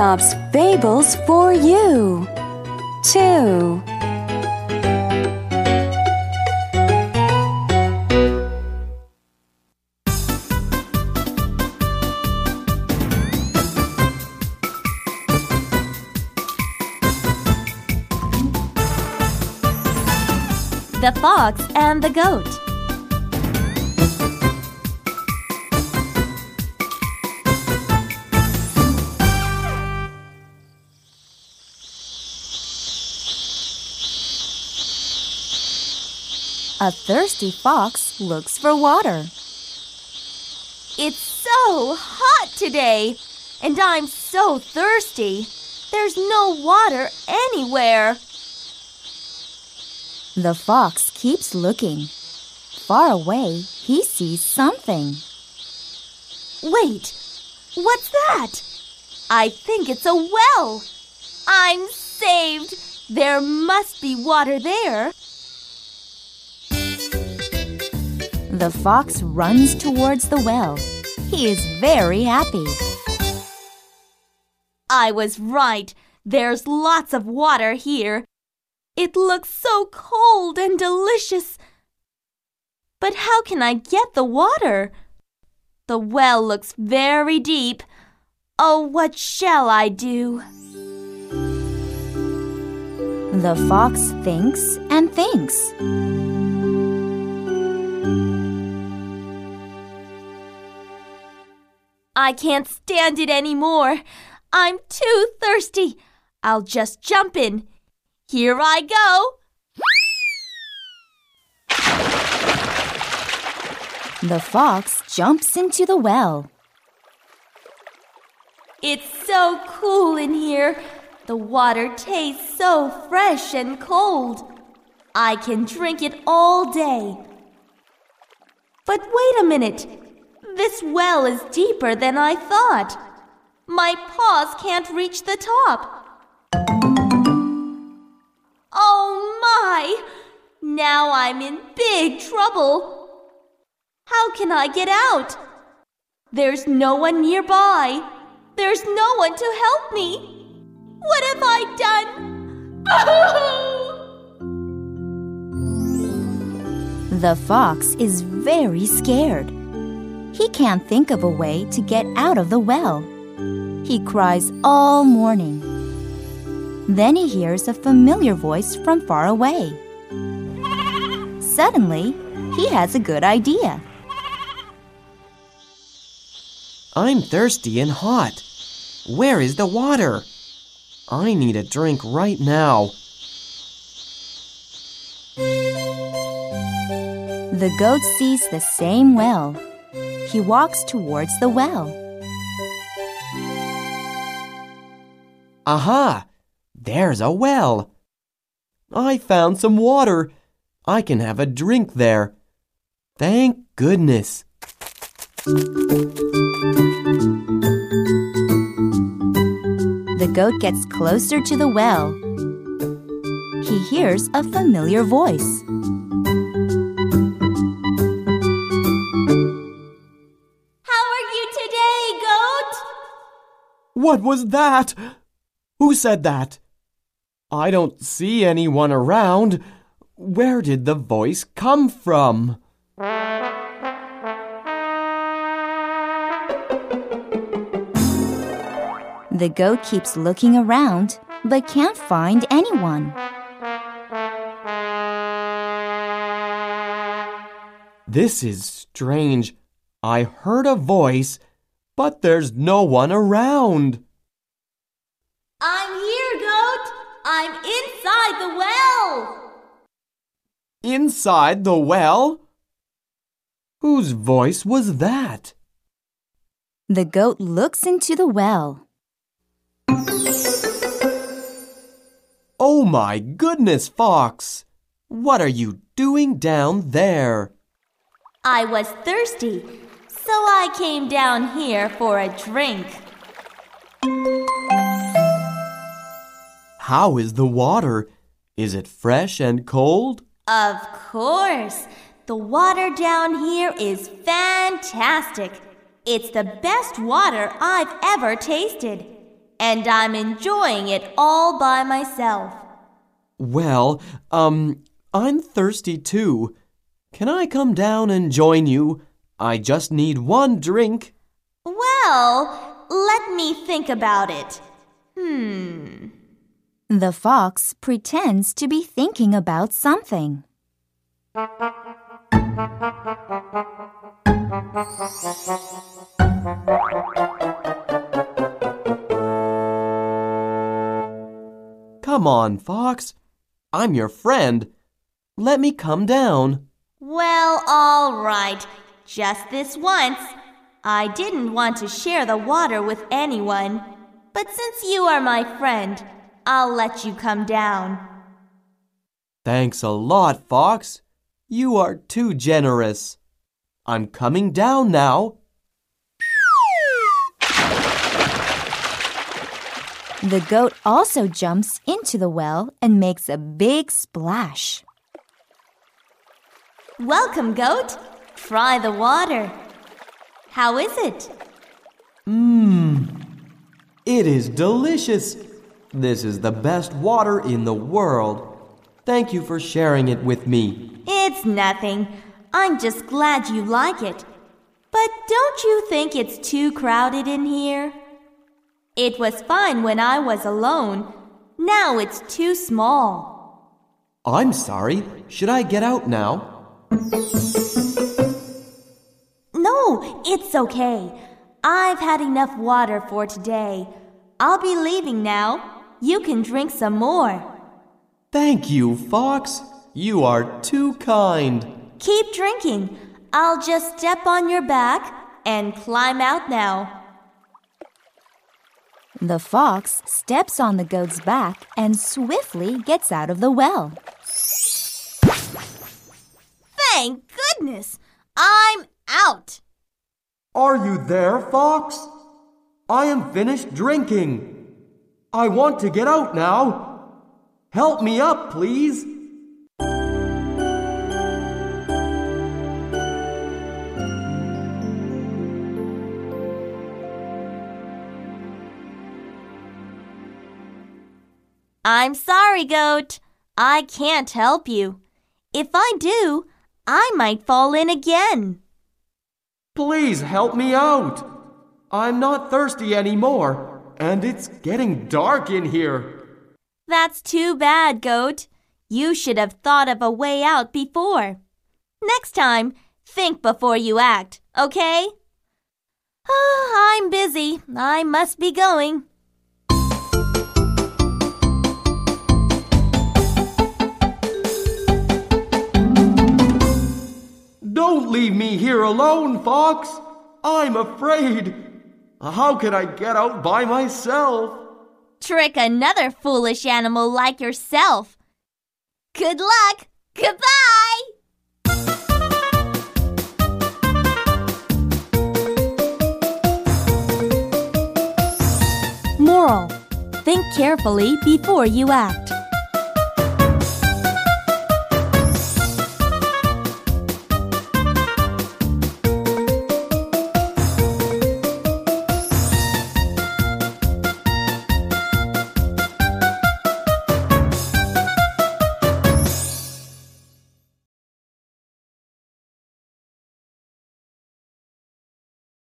Aesop's Fables for you. 2. The Fox and the Goat. A thirsty fox looks for water. It's so hot today, and I'm so thirsty. There's no water anywhere. The fox keeps looking. Far away, he sees something. Wait, what's that? I think it's a well. I'm saved. There must be water there. The fox runs towards the well. He is very happy. I was right. There's lots of water here. It looks so cold and delicious. But how can I get the water? The well looks very deep. Oh, what shall I do? The fox thinks and thinks. I can't stand it anymore. I'm too thirsty. I'll just jump in. Here I go. The fox jumps into the well. It's so cool in here. The water tastes so fresh and cold. I can drink it all day. But wait a minute. This well is deeper than I thought. My paws can't reach the top. Oh my! Now I'm in big trouble. How can I get out? There's no one nearby. There's no one to help me. What have I done? the fox is very scared. He can't think of a way to get out of the well. He cries all morning. Then he hears a familiar voice from far away. Suddenly, he has a good idea. I'm thirsty and hot. Where is the water? I need a drink right now. The goat sees the same well. He walks towards the well. Aha! There's a well. I found some water. I can have a drink there. Thank goodness. The goat gets closer to the well. He hears a familiar voice. What was that? Who said that? I don't see anyone around. Where did the voice come from? The goat keeps looking around but can't find anyone. This is strange. I heard a voice, but there's no one around. I'm here, goat. I'm inside the well. Inside the well? Whose voice was that? The goat looks into the well. Oh my goodness, Fox! What are you doing down there? I was thirsty, so I came down here for a drink. How is the water? Is it fresh and cold? Of course. The water down here is fantastic. It's the best water I've ever tasted. and I'm enjoying it all by myself. Well, um, I'm thirsty too. Can I come down and join you? I just need one drink. Well, let me think about it. Hmm. The fox pretends to be thinking about something. Come on, Fox. I'm your friend. Let me come down. Well, all right. Just this once. I didn't want to share the water with anyone. But since you are my friend, I'll let you come down. Thanks a lot, Fox. You are too generous. I'm coming down now. The goat also jumps into the well and makes a big splash. Welcome, goat. Try the water. How is it? Mmm. It is delicious. This is the best water in the world. Thank you for sharing it with me. It's nothing. I'm just glad you like it. But don't you think it's too crowded in here? It was fine when I was alone. Now it's too small. I'm sorry. Should I get out now? No, it's okay. I've had enough water for today. I'll be leaving now. You can drink some more. Thank you, Fox. You are too kind. Keep drinking. I'll just step on your back and climb out now. The fox steps on the goat's back and swiftly gets out of the well. Thank goodness! I'm out! Are you there, Fox? I am finished drinking. I want to get out now. Help me up, please. I'm sorry, Goat. I can't help you. If I do, I might fall in again. Please help me out. I'm not thirsty anymore, and it's getting dark in here. That's too bad, Goat. You should have thought of a way out before. Next time, think before you act, okay? Oh, I'm busy. I must be going. Don't leave me here alone, Fox. I'm afraid. How can I get out by myself? Trick another foolish animal like yourself. Good luck. Goodbye. Moral Think carefully before you act.